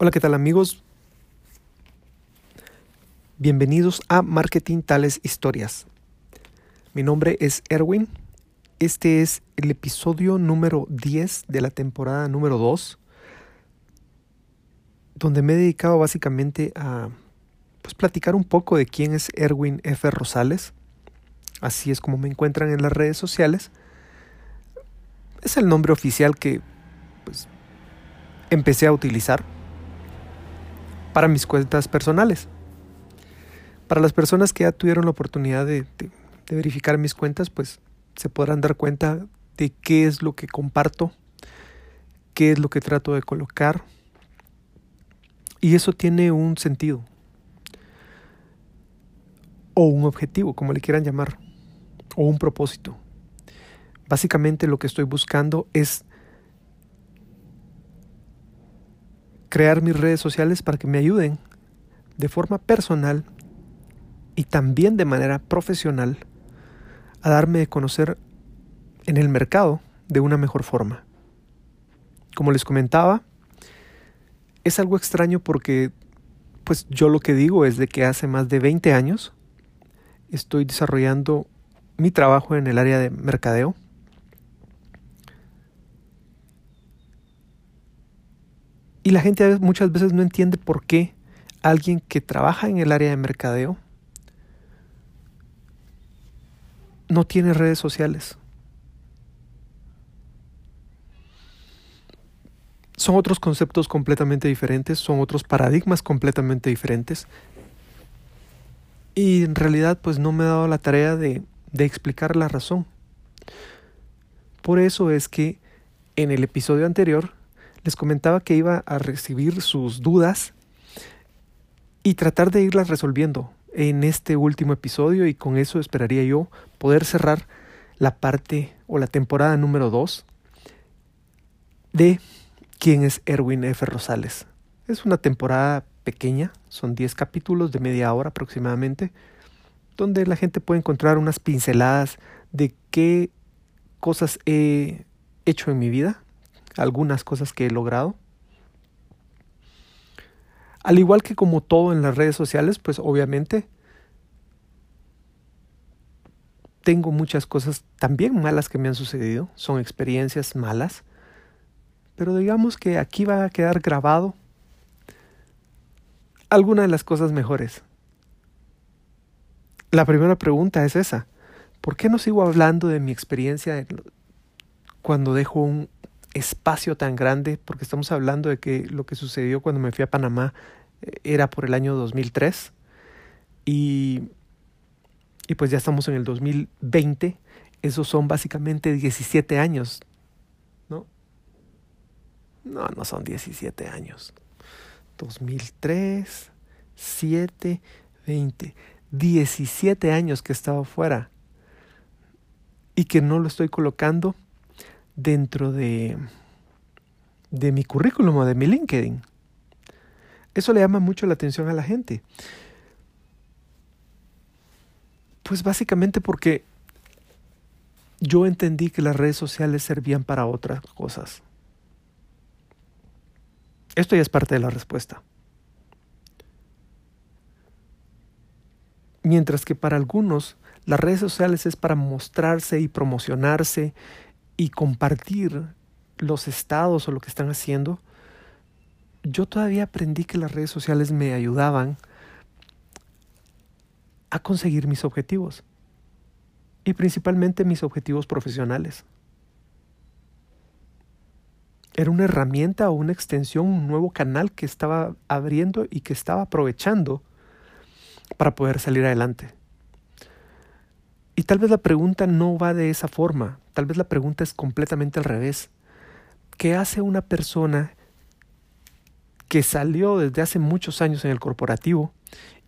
Hola, ¿qué tal amigos? Bienvenidos a Marketing Tales Historias. Mi nombre es Erwin. Este es el episodio número 10 de la temporada número 2, donde me he dedicado básicamente a pues, platicar un poco de quién es Erwin F. Rosales. Así es como me encuentran en las redes sociales. Es el nombre oficial que pues, empecé a utilizar para mis cuentas personales. Para las personas que ya tuvieron la oportunidad de, verificar mis cuentas, pues se podrán dar cuenta de qué es lo que comparto, qué es lo que trato de colocar. Y eso tiene un sentido. O un objetivo, como le quieran llamar. O un propósito. Básicamente lo que estoy buscando es crear mis redes sociales para que me ayuden de forma personal y también de manera profesional a darme de conocer en el mercado de una mejor forma. Como les comentaba, es algo extraño porque pues yo lo que digo es de que hace más de 20 años estoy desarrollando mi trabajo en el área de mercadeo Y la gente muchas veces no entiende por qué alguien que trabaja en el área de mercadeo no tiene redes sociales. Son otros conceptos completamente diferentes, son otros paradigmas completamente diferentes. Y en realidad pues no me he dado la tarea de, de explicar la razón. Por eso es que en el episodio anterior les comentaba que iba a recibir sus dudas y tratar de irlas resolviendo en este último episodio y con eso esperaría yo poder cerrar la parte o la temporada número 2 de quién es Erwin F. Rosales. Es una temporada pequeña, son 10 capítulos de media hora aproximadamente, donde la gente puede encontrar unas pinceladas de qué cosas he hecho en mi vida, algunas cosas que he logrado. Al igual que como todo en las redes sociales, pues obviamente tengo muchas cosas también malas que me han sucedido, son experiencias malas, pero digamos que aquí va a quedar grabado alguna de las cosas mejores. La primera pregunta es esa, ¿por qué no sigo hablando de mi experiencia cuando dejo un, espacio tan grande, porque estamos hablando de que lo que sucedió cuando me fui a Panamá eh, era por el año 2003 y, pues ya estamos en el 2020, esos son básicamente 17 años, ¿no? No, no son 17 años. 2003, 7, 20, 17 años que he estado fuera y que no lo estoy colocando dentro de, de mi currículum o de mi LinkedIn. Eso le llama mucho la atención a la gente. Pues básicamente porque yo entendí que las redes sociales servían para otras cosas. Esto ya es parte de la respuesta. Mientras que para algunos las redes sociales es para mostrarse y promocionarse y compartir los estados o lo que están haciendo, yo todavía aprendí que las redes sociales me ayudaban a conseguir mis objetivos y principalmente mis objetivos profesionales. Era una herramienta o una extensión, un nuevo canal que estaba abriendo y que estaba aprovechando para poder salir adelante. Y tal vez la pregunta no va de esa forma, tal vez la pregunta es completamente al revés. ¿Qué hace una persona que salió desde hace muchos años en el corporativo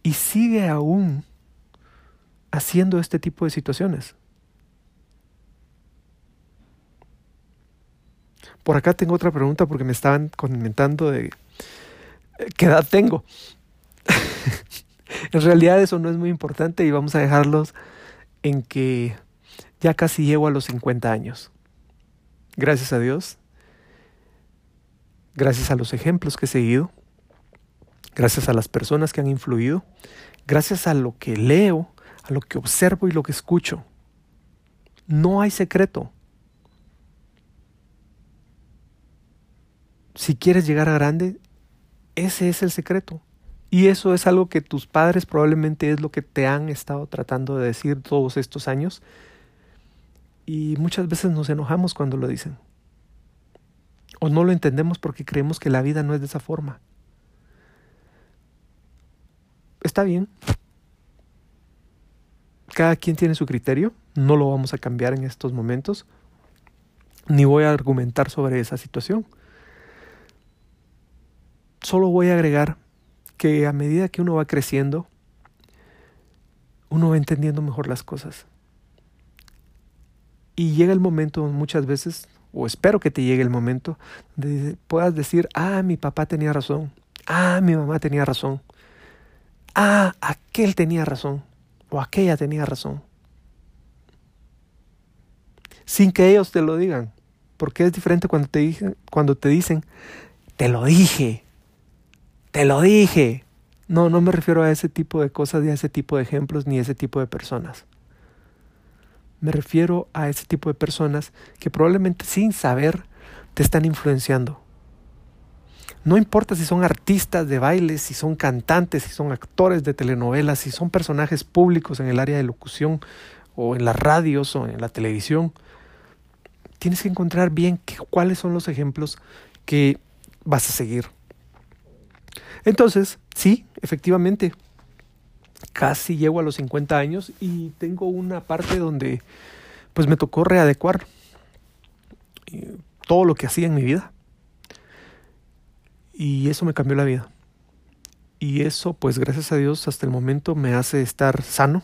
y sigue aún haciendo este tipo de situaciones? Por acá tengo otra pregunta porque me estaban comentando de eh, qué edad tengo. en realidad eso no es muy importante y vamos a dejarlos en que ya casi llego a los 50 años. Gracias a Dios, gracias a los ejemplos que he seguido, gracias a las personas que han influido, gracias a lo que leo, a lo que observo y lo que escucho. No hay secreto. Si quieres llegar a grande, ese es el secreto. Y eso es algo que tus padres probablemente es lo que te han estado tratando de decir todos estos años. Y muchas veces nos enojamos cuando lo dicen. O no lo entendemos porque creemos que la vida no es de esa forma. Está bien. Cada quien tiene su criterio. No lo vamos a cambiar en estos momentos. Ni voy a argumentar sobre esa situación. Solo voy a agregar que a medida que uno va creciendo, uno va entendiendo mejor las cosas. Y llega el momento muchas veces, o espero que te llegue el momento, de puedas decir, ah, mi papá tenía razón, ah, mi mamá tenía razón, ah, aquel tenía razón, o aquella tenía razón. Sin que ellos te lo digan, porque es diferente cuando te, dicen, cuando te dicen, te lo dije, te lo dije. No, no me refiero a ese tipo de cosas, ni a ese tipo de ejemplos, ni a ese tipo de personas. Me refiero a ese tipo de personas que probablemente sin saber te están influenciando. No importa si son artistas de baile, si son cantantes, si son actores de telenovelas, si son personajes públicos en el área de locución o en las radios o en la televisión. Tienes que encontrar bien cuáles son los ejemplos que vas a seguir. Entonces, sí, efectivamente, casi llego a los 50 años y tengo una parte donde pues me tocó readecuar eh, todo lo que hacía en mi vida. Y eso me cambió la vida. Y eso, pues gracias a Dios, hasta el momento me hace estar sano.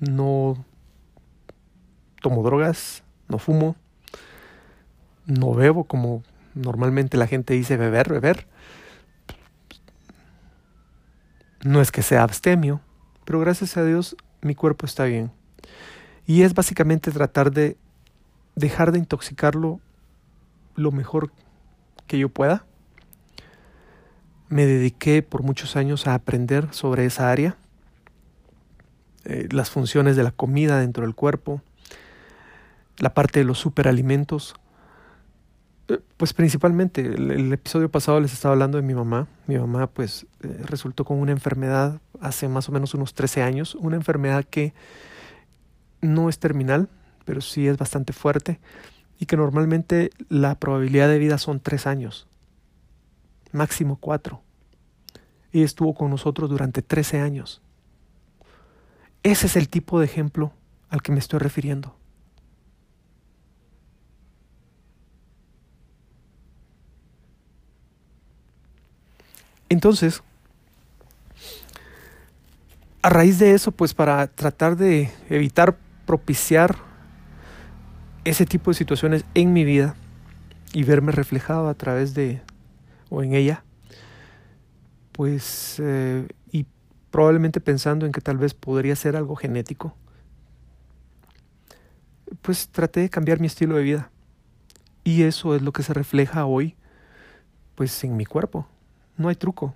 No tomo drogas, no fumo, no bebo como normalmente la gente dice beber, beber. No es que sea abstemio, pero gracias a Dios mi cuerpo está bien. Y es básicamente tratar de dejar de intoxicarlo lo mejor que yo pueda. Me dediqué por muchos años a aprender sobre esa área, eh, las funciones de la comida dentro del cuerpo, la parte de los superalimentos, pues principalmente, el, episodio pasado les estaba hablando de mi mamá. Mi mamá pues eh, resultó con una enfermedad hace más o menos unos 13 años, una enfermedad que no es terminal, pero sí es bastante fuerte y que normalmente la probabilidad de vida son 3 años, máximo 4. Y estuvo con nosotros durante 13 años. Ese es el tipo de ejemplo al que me estoy refiriendo. Entonces, a raíz de eso, pues para tratar de evitar propiciar ese tipo de situaciones en mi vida y verme reflejado a través de o en ella, pues eh, y probablemente pensando en que tal vez podría ser algo genético, pues traté de cambiar mi estilo de vida. Y eso es lo que se refleja hoy, pues en mi cuerpo no hay truco.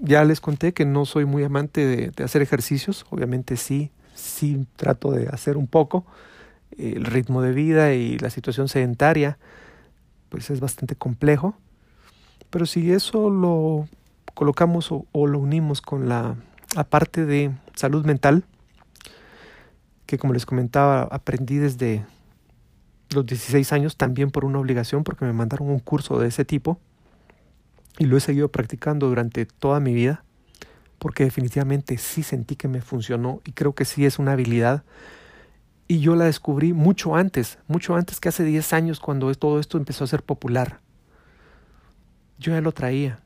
Ya les conté que no soy muy amante de, hacer ejercicios, obviamente sí, sí trato de hacer un poco. El ritmo de vida y la situación sedentaria, pues es bastante complejo. Pero si eso lo colocamos o, lo unimos con la, la parte de salud mental, que como les comentaba, aprendí desde los 16 años también por una obligación, porque me mandaron un curso de ese tipo y lo he seguido practicando durante toda mi vida porque definitivamente sí sentí que me funcionó y creo que sí es una habilidad. Y yo la descubrí mucho antes, mucho antes que hace 10 años cuando todo esto empezó a ser popular. Yo ya lo traía.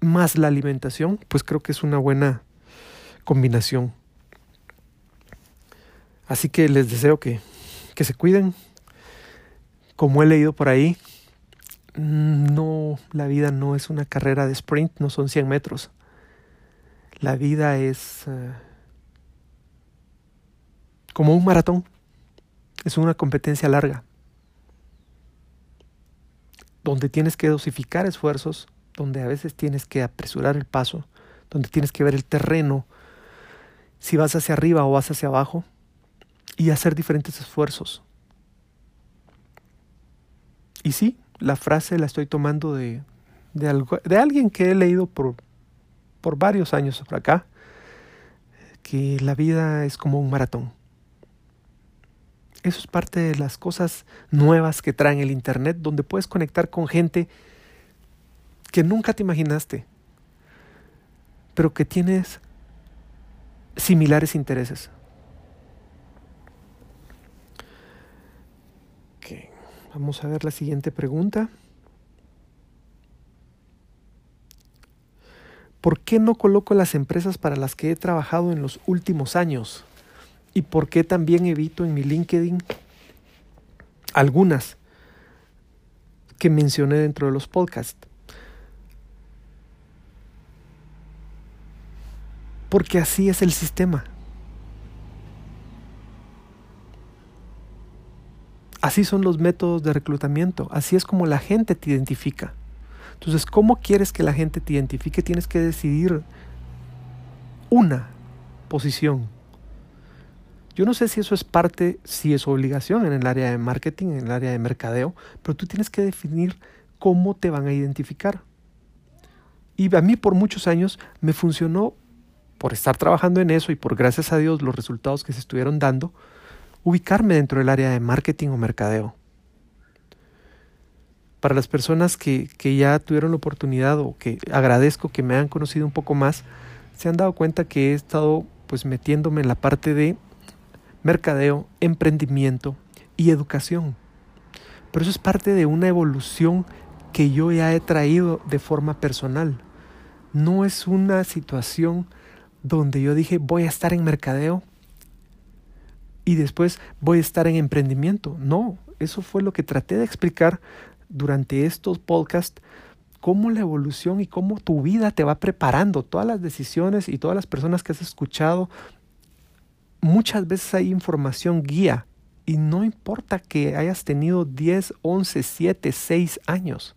Más la alimentación, pues creo que es una buena combinación. Así que les deseo que, que se cuiden. Como he leído por ahí, no, la vida no es una carrera de sprint, no son 100 metros. La vida es eh, como un maratón, es una competencia larga. donde tienes que dosificar esfuerzos, donde a veces tienes que apresurar el paso, donde tienes que ver el terreno, si vas hacia arriba o vas hacia abajo, y hacer diferentes esfuerzos. Y sí, la frase la estoy tomando de, de, algo, de alguien que he leído por, por varios años por acá, que la vida es como un maratón. Eso es parte de las cosas nuevas que traen el Internet, donde puedes conectar con gente que nunca te imaginaste, pero que tienes similares intereses. Vamos a ver la siguiente pregunta. ¿Por qué no coloco las empresas para las que he trabajado en los últimos años? ¿Y por qué también evito en mi LinkedIn algunas que mencioné dentro de los podcasts? Porque así es el sistema. Así son los métodos de reclutamiento, así es como la gente te identifica. Entonces, ¿cómo quieres que la gente te identifique? Tienes que decidir una posición yo no sé si eso es parte, si es obligación en el área de marketing, en el área de mercadeo, pero tú tienes que definir cómo te van a identificar. Y a mí por muchos años me funcionó, por estar trabajando en eso y por gracias a Dios los resultados que se estuvieron dando, ubicarme dentro del área de marketing o mercadeo. Para las personas que, que ya tuvieron la oportunidad o que agradezco que me han conocido un poco más, se han dado cuenta que he estado pues metiéndome en la parte de mercadeo, emprendimiento y educación. Pero eso es parte de una evolución que yo ya he traído de forma personal. No es una situación donde yo dije voy a estar en mercadeo y después voy a estar en emprendimiento. No, eso fue lo que traté de explicar durante estos podcasts, cómo la evolución y cómo tu vida te va preparando, todas las decisiones y todas las personas que has escuchado muchas veces hay información guía y no importa que hayas tenido 10, 11, 7, 6 años.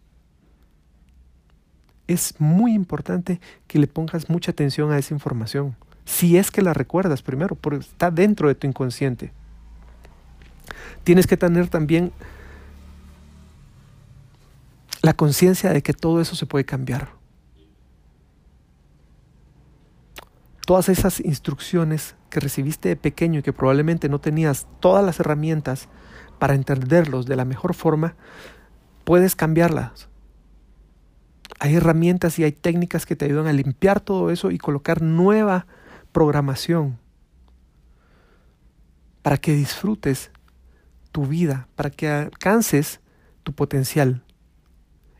Es muy importante que le pongas mucha atención a esa información. Si es que la recuerdas primero, porque está dentro de tu inconsciente. Tienes que tener también la conciencia de que todo eso se puede cambiar. Todas esas instrucciones que recibiste de pequeño y que probablemente no tenías todas las herramientas para entenderlos de la mejor forma, puedes cambiarlas. Hay herramientas y hay técnicas que te ayudan a limpiar todo eso y colocar nueva programación para que disfrutes tu vida, para que alcances tu potencial.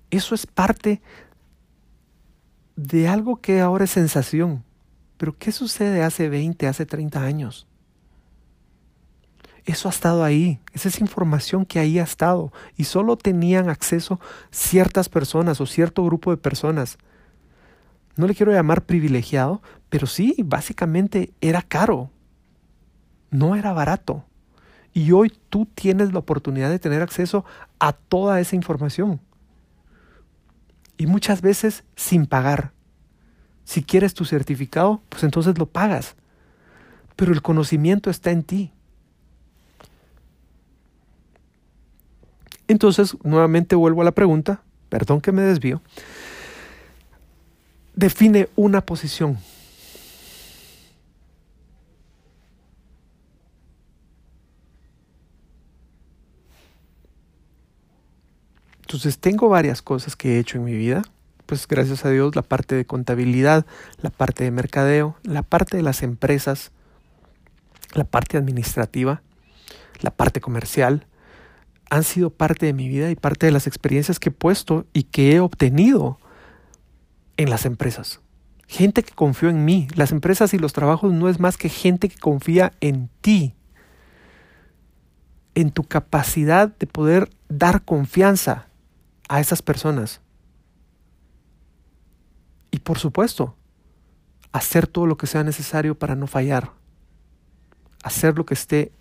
Eso es parte de algo que ahora es sensación. Pero ¿qué sucede hace 20, hace 30 años? Eso ha estado ahí, esa es información que ahí ha estado y solo tenían acceso ciertas personas o cierto grupo de personas. No le quiero llamar privilegiado, pero sí, básicamente era caro, no era barato. Y hoy tú tienes la oportunidad de tener acceso a toda esa información. Y muchas veces sin pagar. Si quieres tu certificado, pues entonces lo pagas. Pero el conocimiento está en ti. Entonces, nuevamente vuelvo a la pregunta, perdón que me desvío. Define una posición. Entonces, tengo varias cosas que he hecho en mi vida pues gracias a Dios, la parte de contabilidad, la parte de mercadeo, la parte de las empresas, la parte administrativa, la parte comercial, han sido parte de mi vida y parte de las experiencias que he puesto y que he obtenido en las empresas. Gente que confió en mí. Las empresas y los trabajos no es más que gente que confía en ti, en tu capacidad de poder dar confianza a esas personas. Y por supuesto, hacer todo lo que sea necesario para no fallar. Hacer lo que esté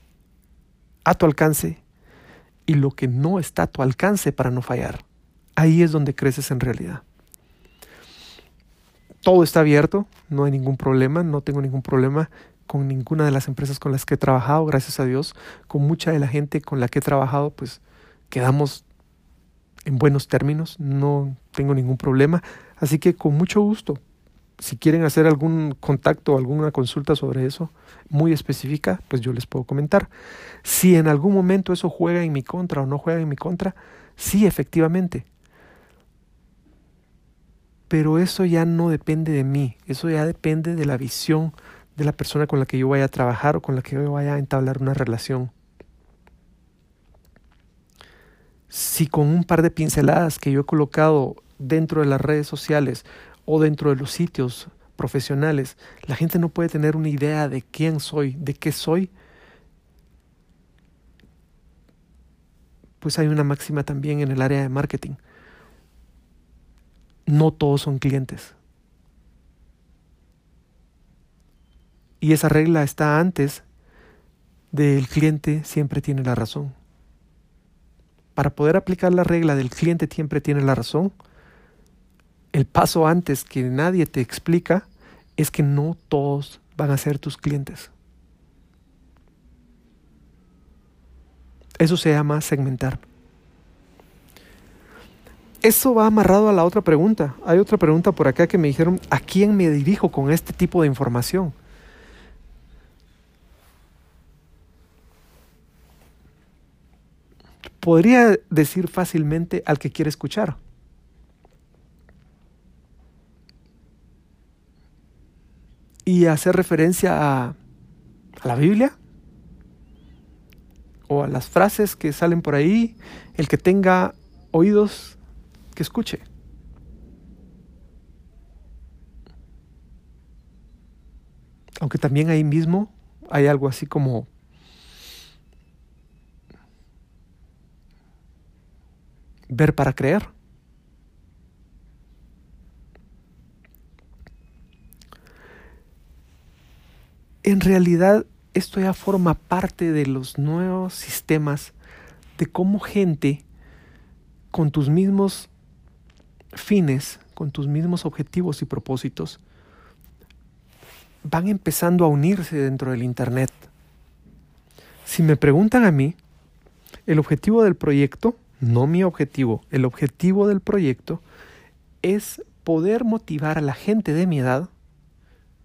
a tu alcance y lo que no está a tu alcance para no fallar. Ahí es donde creces en realidad. Todo está abierto, no hay ningún problema, no tengo ningún problema con ninguna de las empresas con las que he trabajado, gracias a Dios, con mucha de la gente con la que he trabajado, pues quedamos en buenos términos, no tengo ningún problema, así que con mucho gusto, si quieren hacer algún contacto o alguna consulta sobre eso muy específica, pues yo les puedo comentar. Si en algún momento eso juega en mi contra o no juega en mi contra, sí, efectivamente. Pero eso ya no depende de mí, eso ya depende de la visión de la persona con la que yo vaya a trabajar o con la que yo vaya a entablar una relación. Si con un par de pinceladas que yo he colocado dentro de las redes sociales o dentro de los sitios profesionales, la gente no puede tener una idea de quién soy, de qué soy, pues hay una máxima también en el área de marketing. No todos son clientes. Y esa regla está antes del cliente siempre tiene la razón. Para poder aplicar la regla del cliente siempre tiene la razón, el paso antes que nadie te explica es que no todos van a ser tus clientes. Eso se llama segmentar. Eso va amarrado a la otra pregunta. Hay otra pregunta por acá que me dijeron, ¿a quién me dirijo con este tipo de información? Podría decir fácilmente al que quiere escuchar. Y hacer referencia a, la Biblia o a las frases que salen por ahí, el que tenga oídos que escuche. Aunque también ahí mismo hay algo así como ver para creer. En realidad esto ya forma parte de los nuevos sistemas de cómo gente con tus mismos fines, con tus mismos objetivos y propósitos, van empezando a unirse dentro del Internet. Si me preguntan a mí, el objetivo del proyecto, no mi objetivo, el objetivo del proyecto es poder motivar a la gente de mi edad,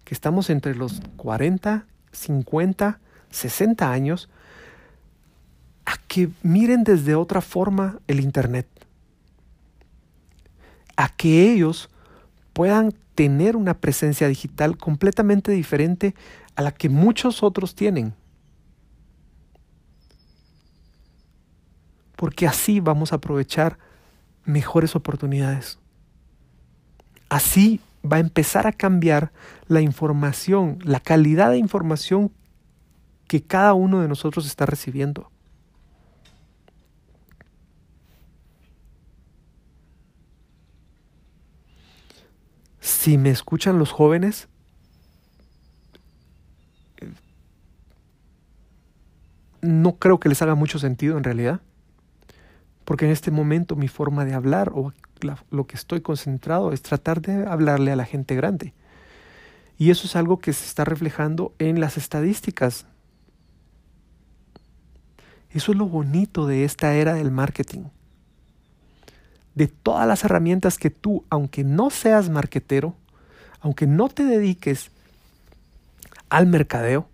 que estamos entre los 40 50, 60 años a que miren desde otra forma el Internet. A que ellos puedan tener una presencia digital completamente diferente a la que muchos otros tienen. Porque así vamos a aprovechar mejores oportunidades. Así va a empezar a cambiar la información, la calidad de información que cada uno de nosotros está recibiendo. Si me escuchan los jóvenes, no creo que les haga mucho sentido en realidad, porque en este momento mi forma de hablar o lo que estoy concentrado es tratar de hablarle a la gente grande. Y eso es algo que se está reflejando en las estadísticas. Eso es lo bonito de esta era del marketing. De todas las herramientas que tú, aunque no seas marketero, aunque no te dediques al mercadeo,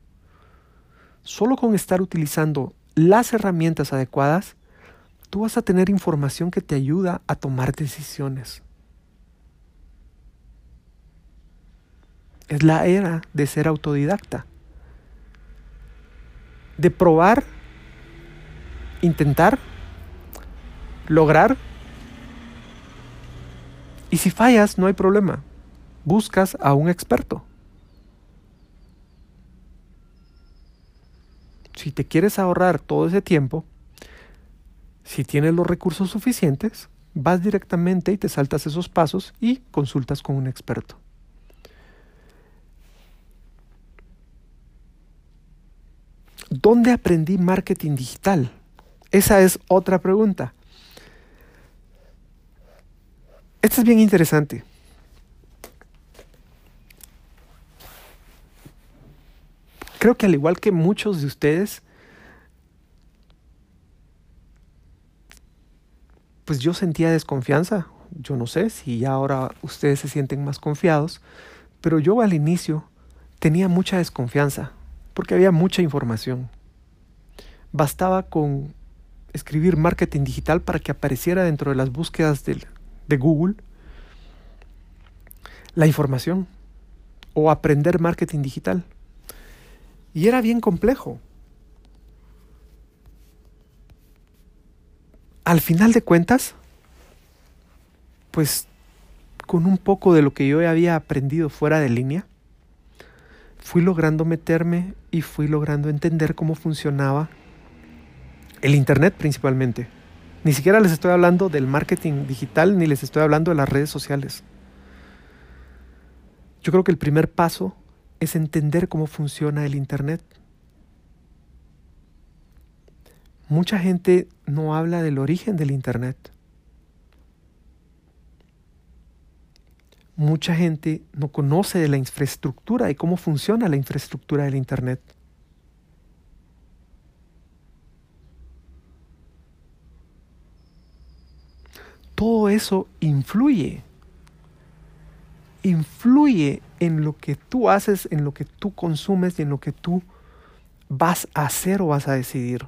solo con estar utilizando las herramientas adecuadas, tú vas a tener información que te ayuda a tomar decisiones. Es la era de ser autodidacta, de probar, intentar, lograr. Y si fallas, no hay problema. Buscas a un experto. Si te quieres ahorrar todo ese tiempo, si tienes los recursos suficientes, vas directamente y te saltas esos pasos y consultas con un experto. ¿Dónde aprendí marketing digital? Esa es otra pregunta. Esto es bien interesante. Creo que al igual que muchos de ustedes, pues yo sentía desconfianza. Yo no sé si ya ahora ustedes se sienten más confiados, pero yo al inicio tenía mucha desconfianza porque había mucha información. Bastaba con escribir marketing digital para que apareciera dentro de las búsquedas de, de Google la información o aprender marketing digital. Y era bien complejo. Al final de cuentas, pues con un poco de lo que yo había aprendido fuera de línea, fui logrando meterme y fui logrando entender cómo funcionaba el Internet principalmente. Ni siquiera les estoy hablando del marketing digital ni les estoy hablando de las redes sociales. Yo creo que el primer paso es entender cómo funciona el Internet. Mucha gente no habla del origen del Internet. Mucha gente no conoce de la infraestructura y cómo funciona la infraestructura del Internet. Todo eso influye influye en lo que tú haces, en lo que tú consumes y en lo que tú vas a hacer o vas a decidir.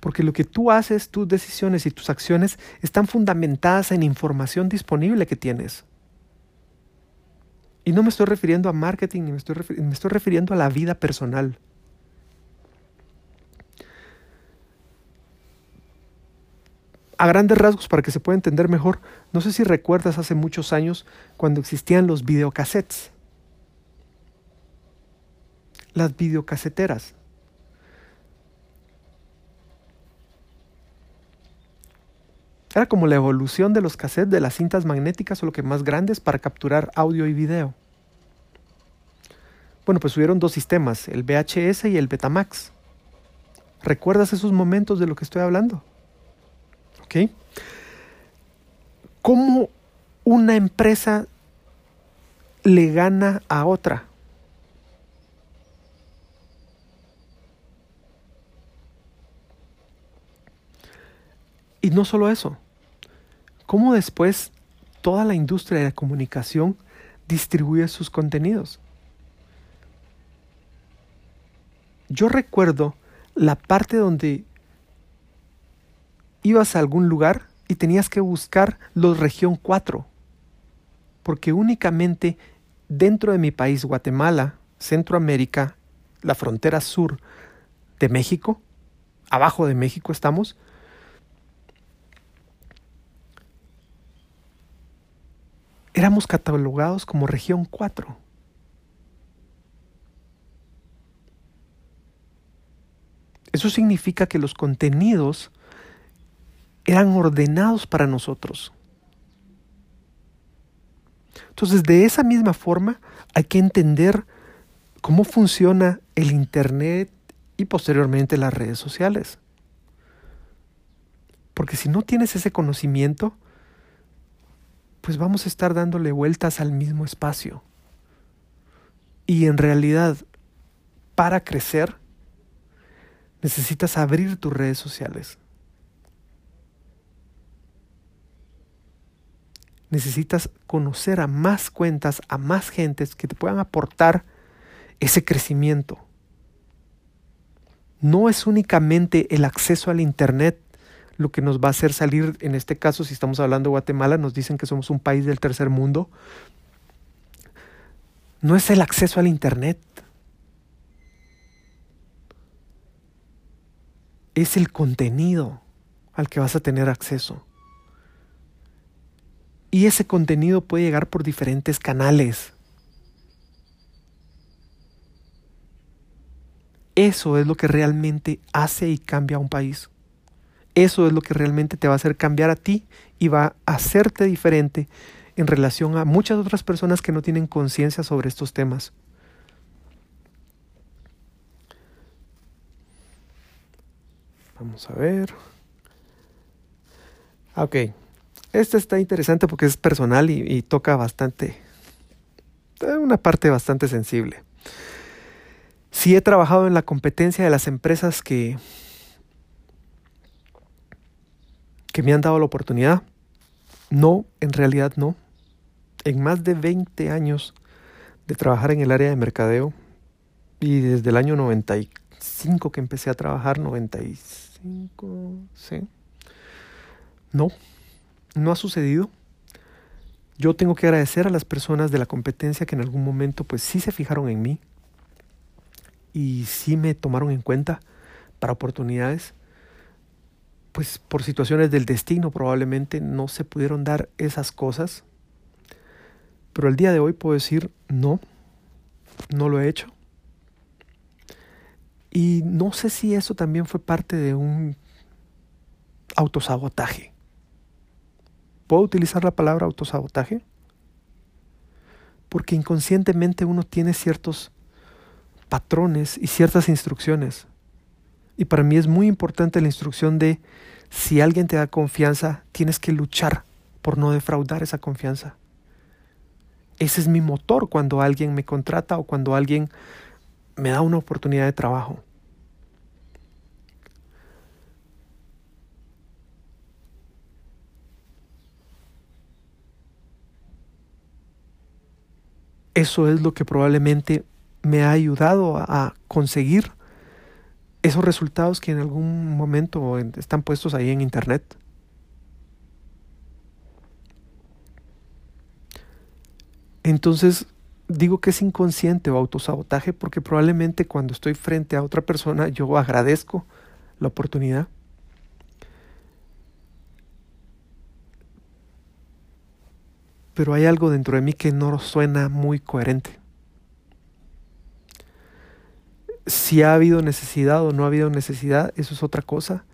Porque lo que tú haces, tus decisiones y tus acciones están fundamentadas en información disponible que tienes. Y no me estoy refiriendo a marketing, ni me estoy, me estoy refiriendo a la vida personal. a grandes rasgos, para que se pueda entender mejor, no sé si recuerdas hace muchos años cuando existían los videocassettes. Las videocaseteras. Era como la evolución de los cassettes de las cintas magnéticas, solo que más grandes para capturar audio y video. Bueno, pues hubieron dos sistemas, el VHS y el Betamax. ¿Recuerdas esos momentos de lo que estoy hablando? ¿Ok? ¿Cómo una empresa le gana a otra? Y no solo eso, ¿cómo después toda la industria de la comunicación distribuye sus contenidos? Yo recuerdo la parte donde ibas a algún lugar y tenías que buscar los región 4, porque únicamente dentro de mi país, Guatemala, Centroamérica, la frontera sur de México, abajo de México estamos, éramos catalogados como región 4. Eso significa que los contenidos eran ordenados para nosotros. Entonces, de esa misma forma, hay que entender cómo funciona el Internet y posteriormente las redes sociales. Porque si no tienes ese conocimiento, pues vamos a estar dándole vueltas al mismo espacio. Y en realidad, para crecer, necesitas abrir tus redes sociales. necesitas conocer a más cuentas, a más gentes que te puedan aportar ese crecimiento. No es únicamente el acceso al Internet lo que nos va a hacer salir, en este caso, si estamos hablando de Guatemala, nos dicen que somos un país del tercer mundo. No es el acceso al Internet. Es el contenido al que vas a tener acceso. Y ese contenido puede llegar por diferentes canales. Eso es lo que realmente hace y cambia a un país. Eso es lo que realmente te va a hacer cambiar a ti y va a hacerte diferente en relación a muchas otras personas que no tienen conciencia sobre estos temas. Vamos a ver. Ok. Este está interesante porque es personal y, toca bastante, eh, una parte bastante sensible. Si he trabajado en la competencia de las empresas que, que me han dado la oportunidad. No, en realidad no. En más de 20 años de trabajar en el área de mercadeo y desde el año 95 que empecé a trabajar, 95, sí. No, no ha sucedido. Yo tengo que agradecer a las personas de la competencia que en algún momento pues sí se fijaron en mí y sí me tomaron en cuenta para oportunidades pues por situaciones del destino probablemente no se pudieron dar esas cosas. Pero el día de hoy puedo decir, no, no lo he hecho. Y no sé si eso también fue parte de un autosabotaje. ¿Puedo utilizar la palabra autosabotaje? Porque inconscientemente uno tiene ciertos patrones y ciertas instrucciones y para mí es muy importante la instrucción de si alguien te da confianza, tienes que luchar por no defraudar esa confianza. Ese es mi motor cuando alguien me contrata o cuando alguien me da una oportunidad de trabajo. Eso es lo que probablemente me ha ayudado a conseguir esos resultados que en algún momento están puestos ahí en internet. Entonces, digo que es inconsciente o autosabotaje porque probablemente cuando estoy frente a otra persona yo agradezco la oportunidad. Pero hay algo dentro de mí que no suena muy coherente. Si ha habido necesidad o no ha habido necesidad, eso es otra cosa.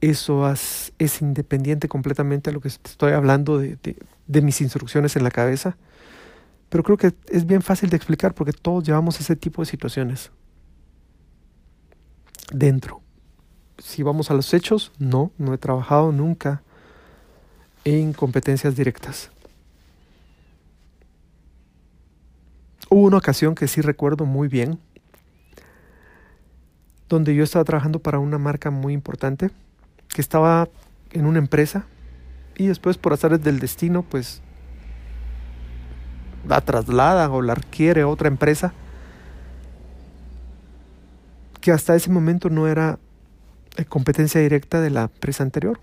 Eso es, independiente completamente a lo que estoy hablando de, de mis instrucciones en la cabeza. Pero creo que es bien fácil de explicar porque todos llevamos ese tipo de situaciones. Dentro. Si vamos a los hechos, no, no he trabajado nunca en competencias directas. Hubo una ocasión que sí recuerdo muy bien, donde yo estaba trabajando para una marca muy importante, que estaba en una empresa y después por azares del destino, pues la traslada o la adquiere otra empresa que hasta ese momento no era competencia directa de la empresa anterior.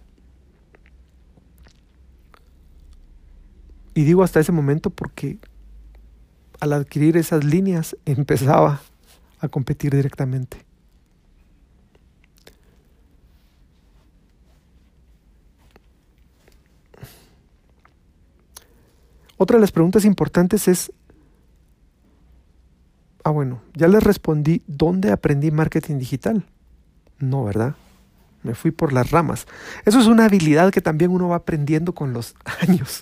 Y digo hasta ese momento porque al adquirir esas líneas empezaba a competir directamente. Otra de las preguntas importantes es, ah bueno, ya les respondí, ¿dónde aprendí marketing digital? No, ¿verdad? Me fui por las ramas. Eso es una habilidad que también uno va aprendiendo con los años.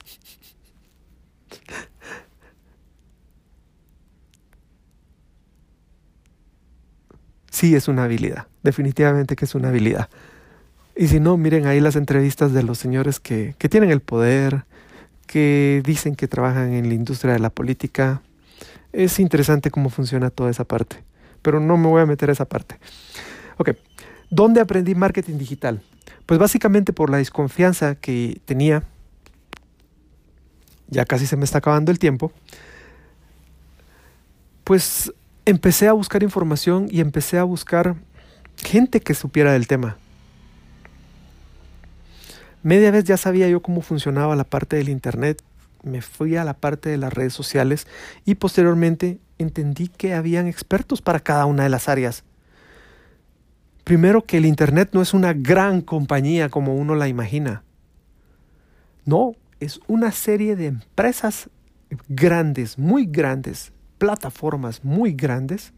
Sí, es una habilidad. Definitivamente que es una habilidad. Y si no, miren ahí las entrevistas de los señores que, que tienen el poder, que dicen que trabajan en la industria de la política. Es interesante cómo funciona toda esa parte, pero no me voy a meter a esa parte. Ok, ¿dónde aprendí marketing digital? Pues básicamente por la desconfianza que tenía, ya casi se me está acabando el tiempo, pues empecé a buscar información y empecé a buscar gente que supiera del tema. Media vez ya sabía yo cómo funcionaba la parte del Internet, me fui a la parte de las redes sociales y posteriormente entendí que habían expertos para cada una de las áreas. Primero que el Internet no es una gran compañía como uno la imagina. No, es una serie de empresas grandes, muy grandes, plataformas muy grandes,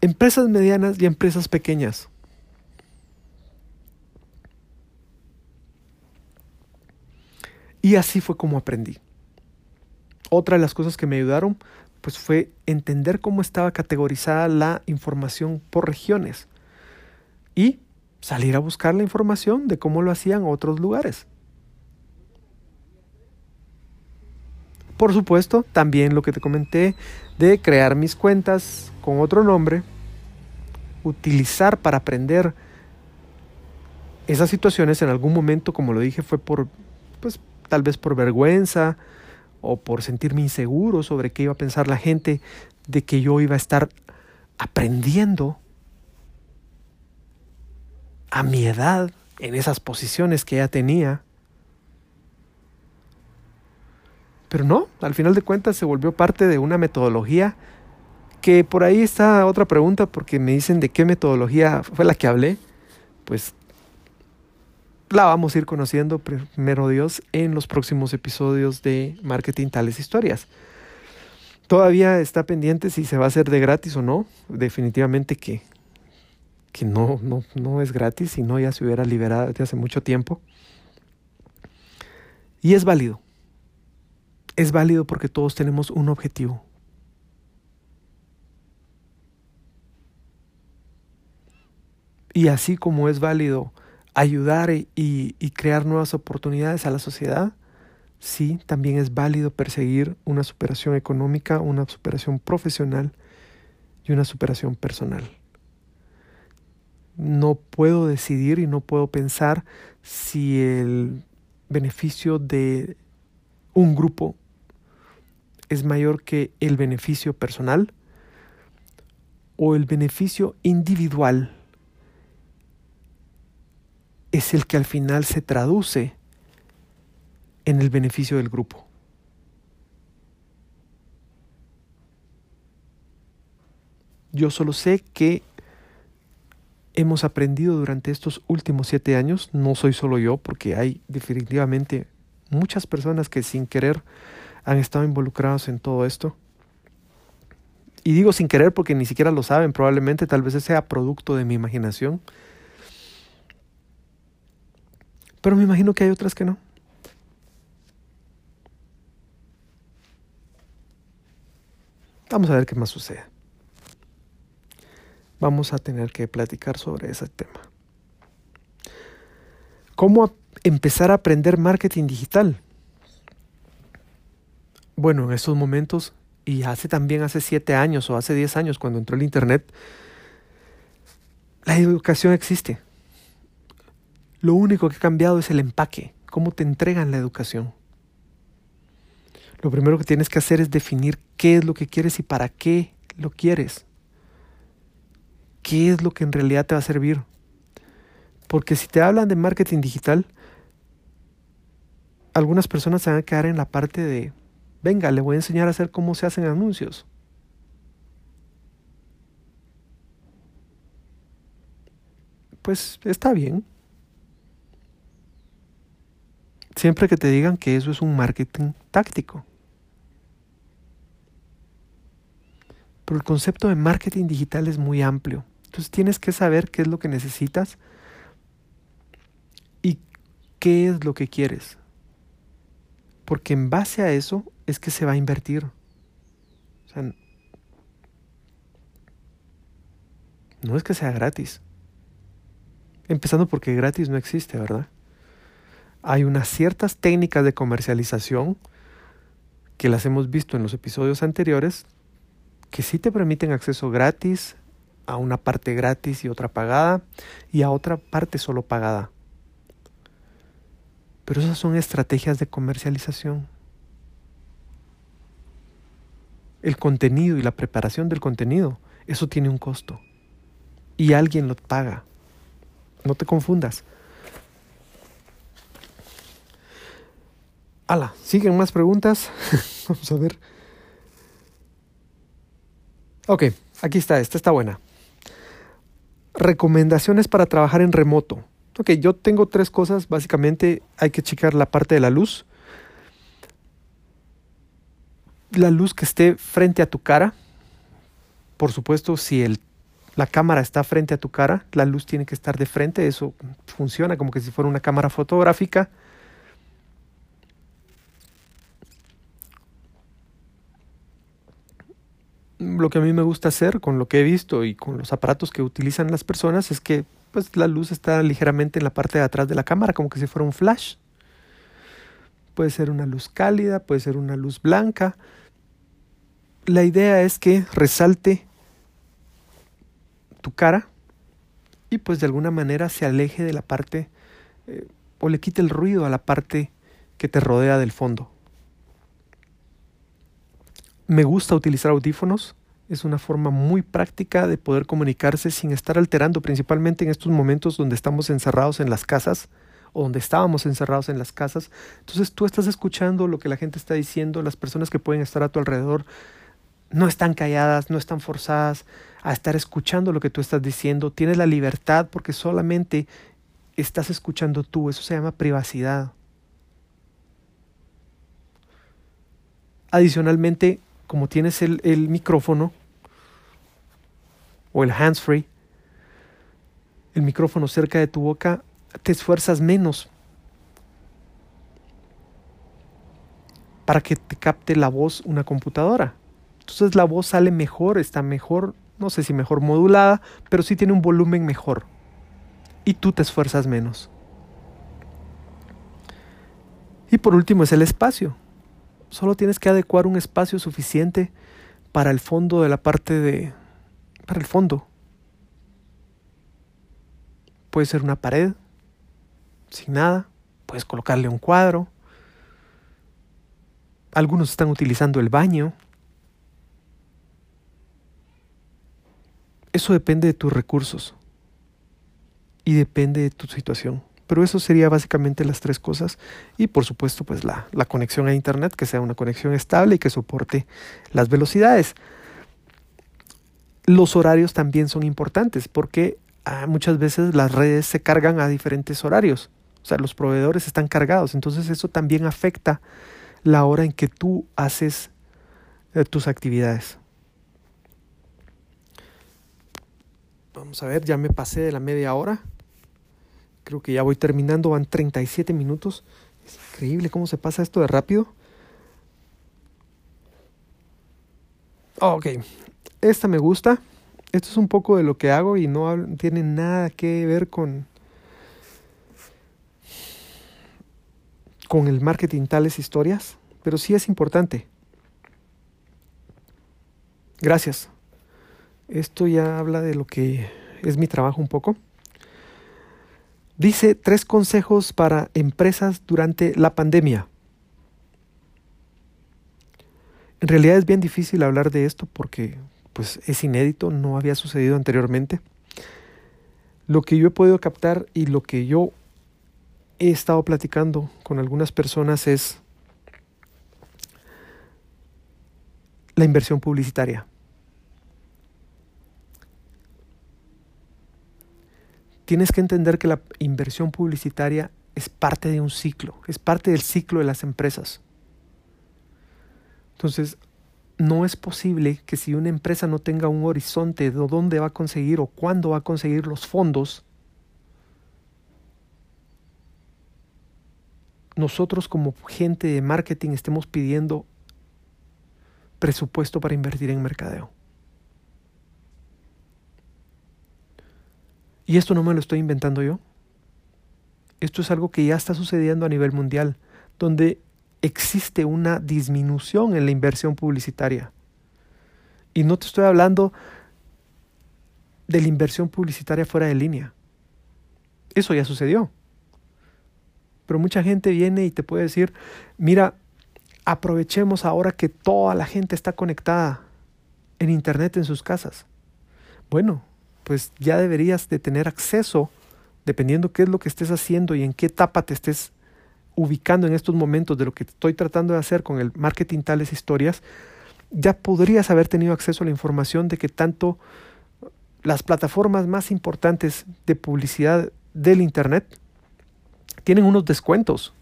empresas medianas y empresas pequeñas. Y así fue como aprendí. Otra de las cosas que me ayudaron pues fue entender cómo estaba categorizada la información por regiones. Y salir a buscar la información de cómo lo hacían otros lugares. Por supuesto, también lo que te comenté de crear mis cuentas con otro nombre, utilizar para aprender esas situaciones en algún momento, como lo dije, fue por, pues tal vez por vergüenza o por sentirme inseguro sobre qué iba a pensar la gente de que yo iba a estar aprendiendo a mi edad en esas posiciones que ya tenía. Pero no, al final de cuentas se volvió parte de una metodología que por ahí está otra pregunta porque me dicen de qué metodología fue la que hablé. Pues la vamos a ir conociendo primero Dios en los próximos episodios de Marketing Tales Historias. Todavía está pendiente si se va a hacer de gratis o no. Definitivamente que, que no, no, no es gratis, si no ya se hubiera liberado desde hace mucho tiempo. Y es válido. Es válido porque todos tenemos un objetivo. Y así como es válido ayudar y, crear nuevas oportunidades a la sociedad, sí, también es válido perseguir una superación económica, una superación profesional y una superación personal. No puedo decidir y no puedo pensar si el beneficio de un grupo es mayor que el beneficio personal o el beneficio individual es el que al final se traduce en el beneficio del grupo. Yo solo sé que hemos aprendido durante estos últimos siete años, no soy solo yo, porque hay definitivamente muchas personas que sin querer han estado involucrados en todo esto. Y digo sin querer porque ni siquiera lo saben, probablemente tal vez sea producto de mi imaginación. Pero me imagino que hay otras que no. Vamos a ver qué más sucede. Vamos a tener que platicar sobre ese tema. ¿Cómo empezar a aprender marketing digital? Bueno, en estos momentos, y hace también hace siete años o hace diez años cuando entró el Internet, la educación existe. Lo único que ha cambiado es el empaque, cómo te entregan la educación. Lo primero que tienes que hacer es definir qué es lo que quieres y para qué lo quieres. ¿Qué es lo que en realidad te va a servir? Porque si te hablan de marketing digital, algunas personas se van a quedar en la parte de, venga, le voy a enseñar a hacer cómo se hacen anuncios. Pues está bien, Siempre que te digan que eso es un marketing táctico. Pero el concepto de marketing digital es muy amplio. Entonces tienes que saber qué es lo que necesitas y qué es lo que quieres. Porque en base a eso es que se va a invertir. O sea, no es que sea gratis. Empezando porque gratis no existe, ¿verdad? Hay unas ciertas técnicas de comercialización que las hemos visto en los episodios anteriores que sí te permiten acceso gratis a una parte gratis y otra pagada y a otra parte solo pagada. Pero esas son estrategias de comercialización. El contenido y la preparación del contenido, eso tiene un costo. Y alguien lo paga. No te confundas. Ala, ¿siguen más preguntas? Vamos a ver. Ok, aquí está, esta está buena. Recomendaciones para trabajar en remoto. Ok, yo tengo tres cosas. Básicamente hay que checar la parte de la luz. La luz que esté frente a tu cara. Por supuesto, si el, la cámara está frente a tu cara, la luz tiene que estar de frente. Eso funciona como que si fuera una cámara fotográfica. Lo que a mí me gusta hacer con lo que he visto y con los aparatos que utilizan las personas es que pues la luz está ligeramente en la parte de atrás de la cámara, como que si fuera un flash. Puede ser una luz cálida, puede ser una luz blanca. La idea es que resalte tu cara y pues de alguna manera se aleje de la parte eh, o le quite el ruido a la parte que te rodea del fondo. Me gusta utilizar audífonos es una forma muy práctica de poder comunicarse sin estar alterando, principalmente en estos momentos donde estamos encerrados en las casas o donde estábamos encerrados en las casas. Entonces tú estás escuchando lo que la gente está diciendo, las personas que pueden estar a tu alrededor no están calladas, no están forzadas a estar escuchando lo que tú estás diciendo. Tienes la libertad porque solamente estás escuchando tú. Eso se llama privacidad. Adicionalmente, como tienes el, el micrófono o el hands-free, el micrófono cerca de tu boca, te esfuerzas menos para que te capte la voz una computadora. Entonces la voz sale mejor, está mejor, no sé si mejor modulada, pero sí tiene un volumen mejor. Y tú te esfuerzas menos. Y por último es el espacio. Solo tienes que adecuar un espacio suficiente para el fondo de la parte de... para el fondo. Puede ser una pared, sin nada. Puedes colocarle un cuadro. Algunos están utilizando el baño. Eso depende de tus recursos y depende de tu situación. Pero eso sería básicamente las tres cosas. Y por supuesto, pues la, la conexión a Internet, que sea una conexión estable y que soporte las velocidades. Los horarios también son importantes porque ah, muchas veces las redes se cargan a diferentes horarios. O sea, los proveedores están cargados. Entonces eso también afecta la hora en que tú haces eh, tus actividades. Vamos a ver, ya me pasé de la media hora. Creo que ya voy terminando, van 37 minutos. Es increíble cómo se pasa esto de rápido. Ok, esta me gusta. Esto es un poco de lo que hago y no tiene nada que ver con, con el marketing tales historias, pero sí es importante. Gracias. Esto ya habla de lo que es mi trabajo un poco. Dice tres consejos para empresas durante la pandemia. En realidad es bien difícil hablar de esto porque pues es inédito, no había sucedido anteriormente. Lo que yo he podido captar y lo que yo he estado platicando con algunas personas es la inversión publicitaria. Tienes que entender que la inversión publicitaria es parte de un ciclo, es parte del ciclo de las empresas. Entonces, no es posible que si una empresa no tenga un horizonte de dónde va a conseguir o cuándo va a conseguir los fondos, nosotros como gente de marketing estemos pidiendo presupuesto para invertir en mercadeo. Y esto no me lo estoy inventando yo. Esto es algo que ya está sucediendo a nivel mundial, donde existe una disminución en la inversión publicitaria. Y no te estoy hablando de la inversión publicitaria fuera de línea. Eso ya sucedió. Pero mucha gente viene y te puede decir, mira, aprovechemos ahora que toda la gente está conectada en Internet en sus casas. Bueno, pues ya deberías de tener acceso, dependiendo qué es lo que estés haciendo y en qué etapa te estés ubicando en estos momentos de lo que estoy tratando de hacer con el marketing tales historias, ya podrías haber tenido acceso a la información de que tanto las plataformas más importantes de publicidad del Internet tienen unos descuentos.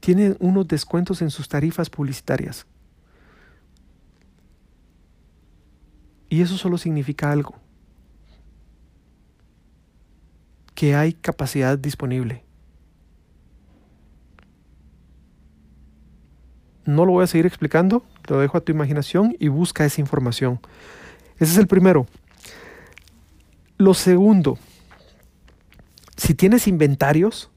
Tienen unos descuentos en sus tarifas publicitarias. Y eso solo significa algo, que hay capacidad disponible. No lo voy a seguir explicando, lo dejo a tu imaginación y busca esa información. Ese es el primero. Lo segundo, si tienes inventarios,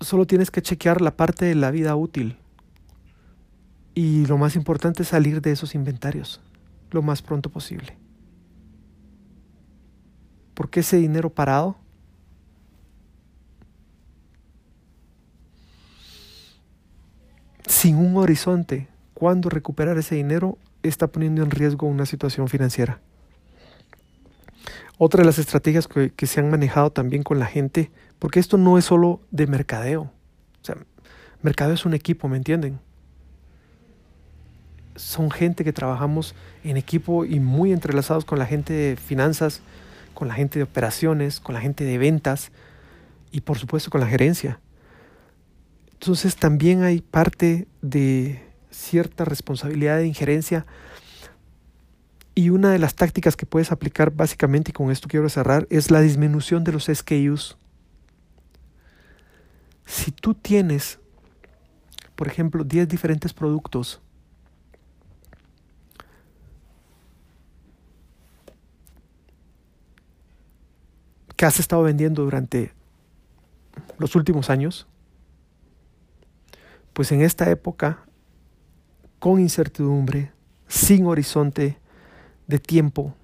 solo tienes que chequear la parte de la vida útil. Y lo más importante es salir de esos inventarios lo más pronto posible. Porque ese dinero parado sin un horizonte, cuando recuperar ese dinero está poniendo en riesgo una situación financiera. Otra de las estrategias que, que, se han manejado también con la gente, porque esto no es solo de mercadeo. O sea, mercadeo es un equipo, ¿me entienden? Son gente que trabajamos en equipo y muy entrelazados con la gente de finanzas, con la gente de operaciones, con la gente de ventas y por supuesto con la gerencia. Entonces también hay parte de cierta responsabilidad de injerencia y una de las tácticas que puedes aplicar básicamente, y con esto quiero cerrar, es la disminución de los SKUs. Si tú tienes, por ejemplo, 10 diferentes productos, que has estado vendiendo durante los últimos años, pues en esta época, con incertidumbre, sin horizonte de tiempo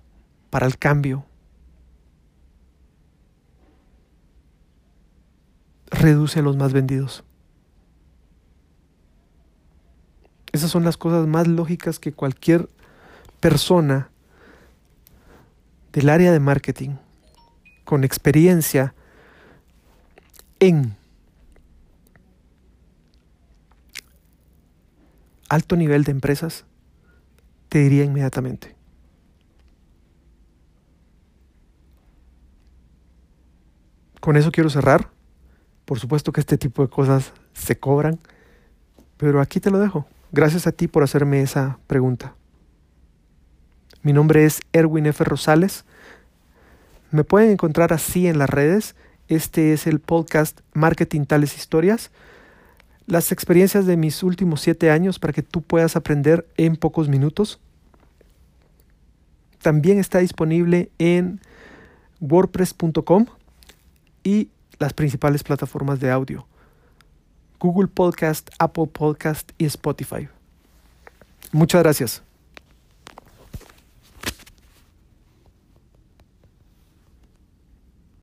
para el cambio, reduce a los más vendidos. Esas son las cosas más lógicas que cualquier persona del área de marketing con experiencia en alto nivel de empresas, te diría inmediatamente. Con eso quiero cerrar. Por supuesto que este tipo de cosas se cobran, pero aquí te lo dejo. Gracias a ti por hacerme esa pregunta. Mi nombre es Erwin F. Rosales. Me pueden encontrar así en las redes. Este es el podcast Marketing Tales Historias las experiencias de mis últimos siete años para que tú puedas aprender en pocos minutos. También está disponible en wordpress.com y las principales plataformas de audio. Google Podcast, Apple Podcast y Spotify. Muchas gracias.